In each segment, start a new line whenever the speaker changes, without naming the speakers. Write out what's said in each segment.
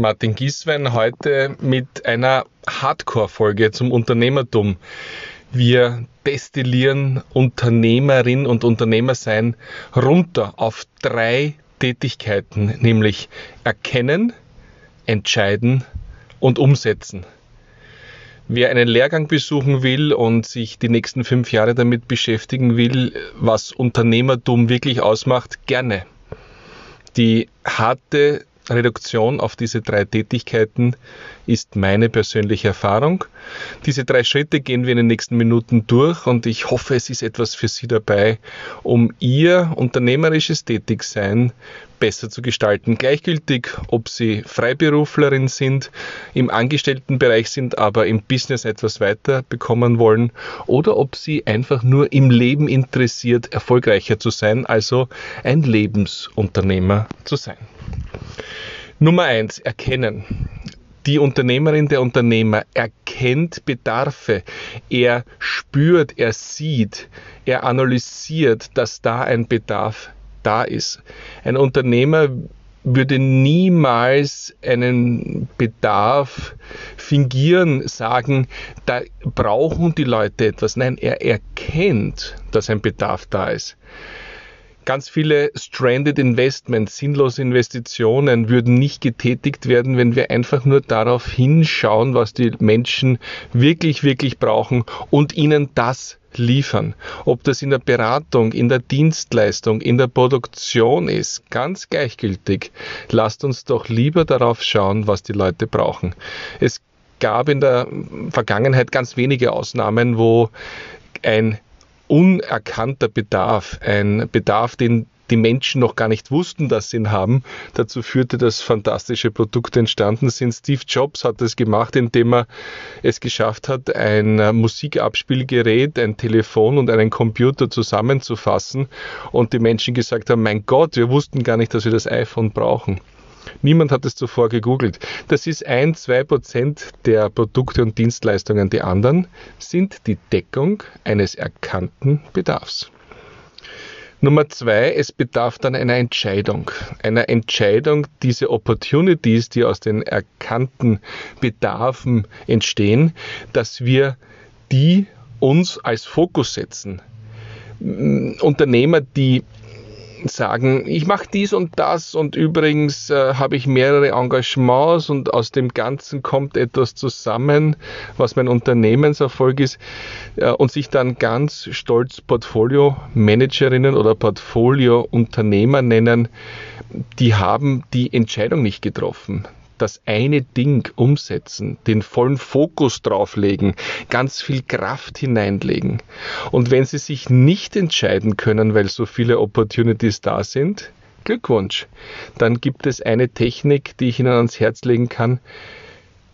Martin Gieswein heute mit einer Hardcore-Folge zum Unternehmertum. Wir destillieren Unternehmerin und Unternehmersein runter auf drei Tätigkeiten, nämlich erkennen, entscheiden und umsetzen. Wer einen Lehrgang besuchen will und sich die nächsten fünf Jahre damit beschäftigen will, was Unternehmertum wirklich ausmacht, gerne. Die harte Reduktion auf diese drei Tätigkeiten ist meine persönliche Erfahrung. Diese drei Schritte gehen wir in den nächsten Minuten durch und ich hoffe, es ist etwas für Sie dabei, um Ihr unternehmerisches Tätigsein besser zu gestalten. Gleichgültig, ob Sie Freiberuflerin sind, im Angestelltenbereich sind, aber im Business etwas weiter bekommen wollen oder ob Sie einfach nur im Leben interessiert, erfolgreicher zu sein, also ein Lebensunternehmer zu sein. Nummer eins, erkennen. Die Unternehmerin, der Unternehmer erkennt Bedarfe. Er spürt, er sieht, er analysiert, dass da ein Bedarf da ist. Ein Unternehmer würde niemals einen Bedarf fingieren, sagen, da brauchen die Leute etwas. Nein, er erkennt, dass ein Bedarf da ist. Ganz viele stranded Investments, sinnlose Investitionen würden nicht getätigt werden, wenn wir einfach nur darauf hinschauen, was die Menschen wirklich, wirklich brauchen und ihnen das liefern. Ob das in der Beratung, in der Dienstleistung, in der Produktion ist, ganz gleichgültig. Lasst uns doch lieber darauf schauen, was die Leute brauchen. Es gab in der Vergangenheit ganz wenige Ausnahmen, wo ein unerkannter Bedarf, ein Bedarf, den die Menschen noch gar nicht wussten, dass sie ihn haben. Dazu führte, dass fantastische Produkte entstanden sind. Steve Jobs hat es gemacht, indem er es geschafft hat, ein Musikabspielgerät, ein Telefon und einen Computer zusammenzufassen und die Menschen gesagt haben, mein Gott, wir wussten gar nicht, dass wir das iPhone brauchen. Niemand hat es zuvor gegoogelt. Das ist ein, zwei Prozent der Produkte und Dienstleistungen. Die anderen sind die Deckung eines erkannten Bedarfs. Nummer zwei, es bedarf dann einer Entscheidung. Einer Entscheidung, diese Opportunities, die aus den erkannten Bedarfen entstehen, dass wir die uns als Fokus setzen. Unternehmer, die sagen, ich mache dies und das und übrigens äh, habe ich mehrere Engagements und aus dem Ganzen kommt etwas zusammen, was mein Unternehmenserfolg ist äh, und sich dann ganz stolz Portfolio-Managerinnen oder Portfolio-Unternehmer nennen, die haben die Entscheidung nicht getroffen das eine Ding umsetzen, den vollen Fokus drauflegen, ganz viel Kraft hineinlegen. Und wenn Sie sich nicht entscheiden können, weil so viele Opportunities da sind, Glückwunsch. Dann gibt es eine Technik, die ich Ihnen ans Herz legen kann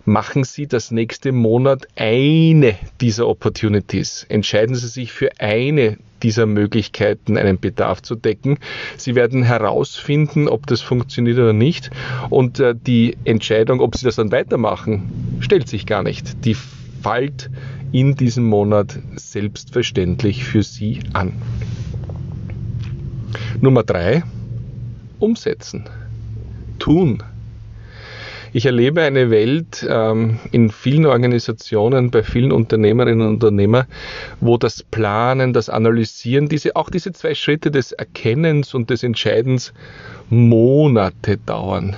machen Sie das nächste Monat eine dieser Opportunities. Entscheiden Sie sich für eine dieser Möglichkeiten, einen Bedarf zu decken. Sie werden herausfinden, ob das funktioniert oder nicht. Und äh, die Entscheidung, ob Sie das dann weitermachen, stellt sich gar nicht. Die fällt in diesem Monat selbstverständlich für Sie an. Nummer drei, umsetzen. Tun. Ich erlebe eine Welt ähm, in vielen Organisationen, bei vielen Unternehmerinnen und Unternehmern, wo das Planen, das Analysieren, diese, auch diese zwei Schritte des Erkennens und des Entscheidens Monate dauern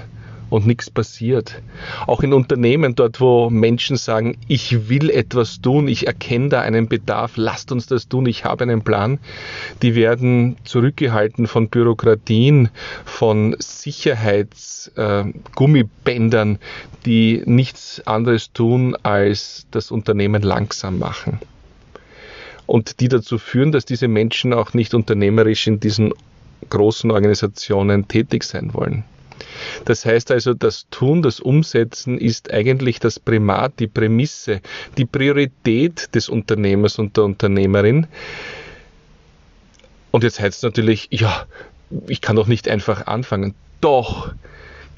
und nichts passiert. Auch in Unternehmen, dort wo Menschen sagen, ich will etwas tun, ich erkenne da einen Bedarf, lasst uns das tun, ich habe einen Plan, die werden zurückgehalten von Bürokratien, von Sicherheitsgummibändern, äh, die nichts anderes tun, als das Unternehmen langsam machen. Und die dazu führen, dass diese Menschen auch nicht unternehmerisch in diesen großen Organisationen tätig sein wollen. Das heißt also, das Tun, das Umsetzen ist eigentlich das Primat, die Prämisse, die Priorität des Unternehmers und der Unternehmerin. Und jetzt heißt es natürlich, ja, ich kann doch nicht einfach anfangen. Doch,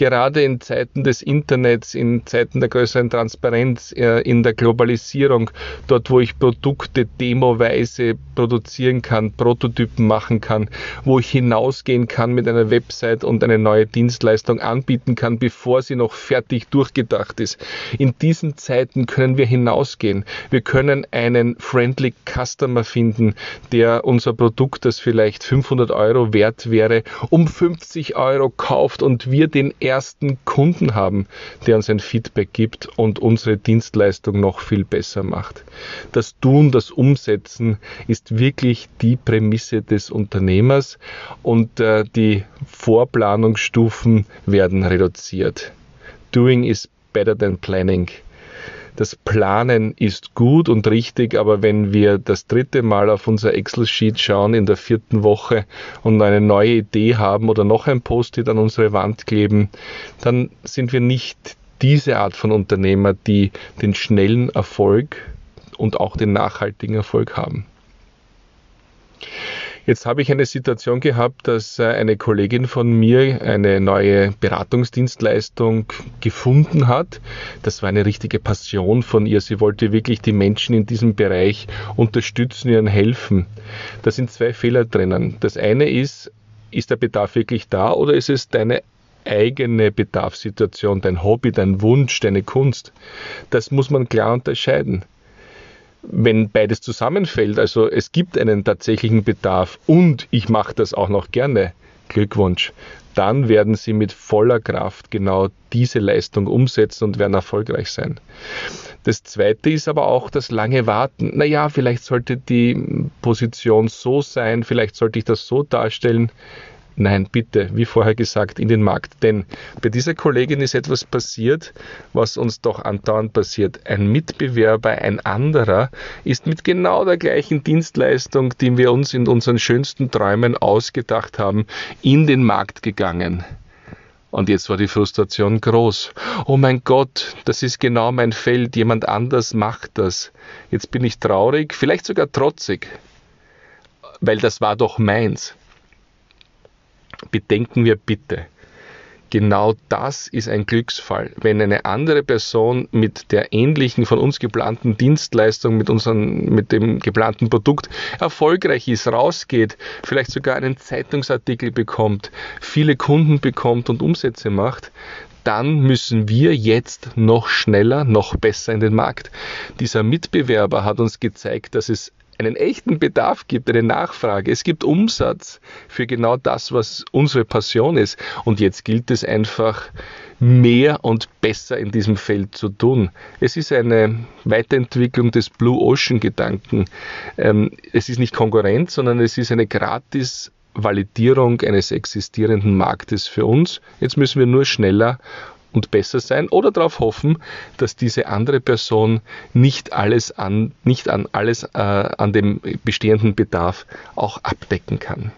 Gerade in Zeiten des Internets, in Zeiten der größeren Transparenz, äh, in der Globalisierung, dort wo ich Produkte demoweise produzieren kann, Prototypen machen kann, wo ich hinausgehen kann mit einer Website und eine neue Dienstleistung anbieten kann, bevor sie noch fertig durchgedacht ist. In diesen Zeiten können wir hinausgehen. Wir können einen friendly Customer finden, der unser Produkt, das vielleicht 500 Euro wert wäre, um 50 Euro kauft und wir den Kunden haben, der uns ein Feedback gibt und unsere Dienstleistung noch viel besser macht. Das Tun, das Umsetzen ist wirklich die Prämisse des Unternehmers und äh, die Vorplanungsstufen werden reduziert. Doing is better than planning das Planen ist gut und richtig, aber wenn wir das dritte Mal auf unser Excel-Sheet schauen in der vierten Woche und eine neue Idee haben oder noch ein Post-it an unsere Wand kleben, dann sind wir nicht diese Art von Unternehmer, die den schnellen Erfolg und auch den nachhaltigen Erfolg haben. Jetzt habe ich eine Situation gehabt, dass äh, eine Kollegin von mir eine neue Beratungsdienstleistung gefunden hat. Das war eine richtige Passion von ihr. Sie wollte wirklich die Menschen in diesem Bereich unterstützen, ihnen helfen. Da sind zwei Fehler drinnen. Das eine ist, ist der Bedarf wirklich da oder ist es deine eigene Bedarfssituation, dein Hobby, dein Wunsch, deine Kunst? Das muss man klar unterscheiden wenn beides zusammenfällt, also es gibt einen tatsächlichen Bedarf und ich mache das auch noch gerne, Glückwunsch, dann werden Sie mit voller Kraft genau diese Leistung umsetzen und werden erfolgreich sein. Das zweite ist aber auch das lange Warten. Naja, vielleicht sollte die Position so sein, vielleicht sollte ich das so darstellen. Nein, bitte, wie vorher gesagt, in den Markt. Denn bei dieser Kollegin ist etwas passiert, was uns doch andauernd passiert. Ein Mitbewerber, ein anderer, ist mit genau der gleichen Dienstleistung, die wir uns in unseren schönsten Träumen ausgedacht haben, in den Markt gegangen. Und jetzt war die Frustration groß. Oh mein Gott, das ist genau mein Feld, jemand anders macht das. Jetzt bin ich traurig, vielleicht sogar trotzig, weil das war doch meins bedenken wir bitte, genau das ist ein Glücksfall. Wenn eine andere Person mit der ähnlichen von uns geplanten Dienstleistung, mit, unseren, mit dem geplanten Produkt erfolgreich ist, rausgeht, vielleicht sogar einen Zeitungsartikel bekommt, viele Kunden bekommt und Umsätze macht, dann müssen wir jetzt noch schneller, noch besser in den Markt. Dieser Mitbewerber hat uns gezeigt, dass es einen echten Bedarf gibt, eine Nachfrage. Es gibt Umsatz für genau das, was unsere Passion ist. Und jetzt gilt es einfach, mehr und besser in diesem Feld zu tun. Es ist eine Weiterentwicklung des Blue Ocean Gedanken. Ähm, es ist nicht Konkurrenz, sondern es ist eine gratis Validierung eines existierenden Marktes für uns. Jetzt müssen wir nur schneller und besser sein oder darauf hoffen, dass diese andere Person nicht alles an, nicht an alles äh, an dem bestehenden Bedarf auch abdecken kann.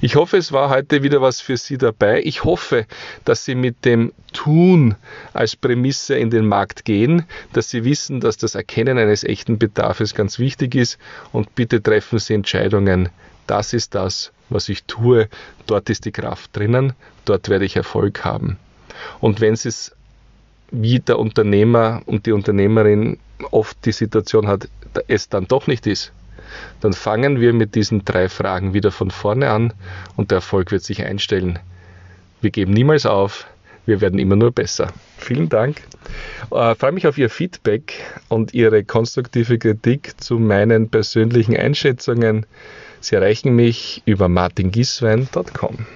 Ich hoffe, es war heute wieder was für Sie dabei. Ich hoffe, dass Sie mit dem Tun als Prämisse in den Markt gehen, dass Sie wissen, dass das Erkennen eines echten Bedarfs ganz wichtig ist und bitte treffen Sie Entscheidungen. Das ist das, was ich tue. Dort ist die Kraft drinnen. Dort werde ich Erfolg haben. Und wenn es wie der Unternehmer und die Unternehmerin oft die Situation hat, es dann doch nicht ist, dann fangen wir mit diesen drei Fragen wieder von vorne an und der Erfolg wird sich einstellen. Wir geben niemals auf, wir werden immer nur besser. Vielen Dank. Äh, freue mich auf Ihr Feedback und Ihre konstruktive Kritik zu meinen persönlichen Einschätzungen. Sie erreichen mich über martingiswein.com.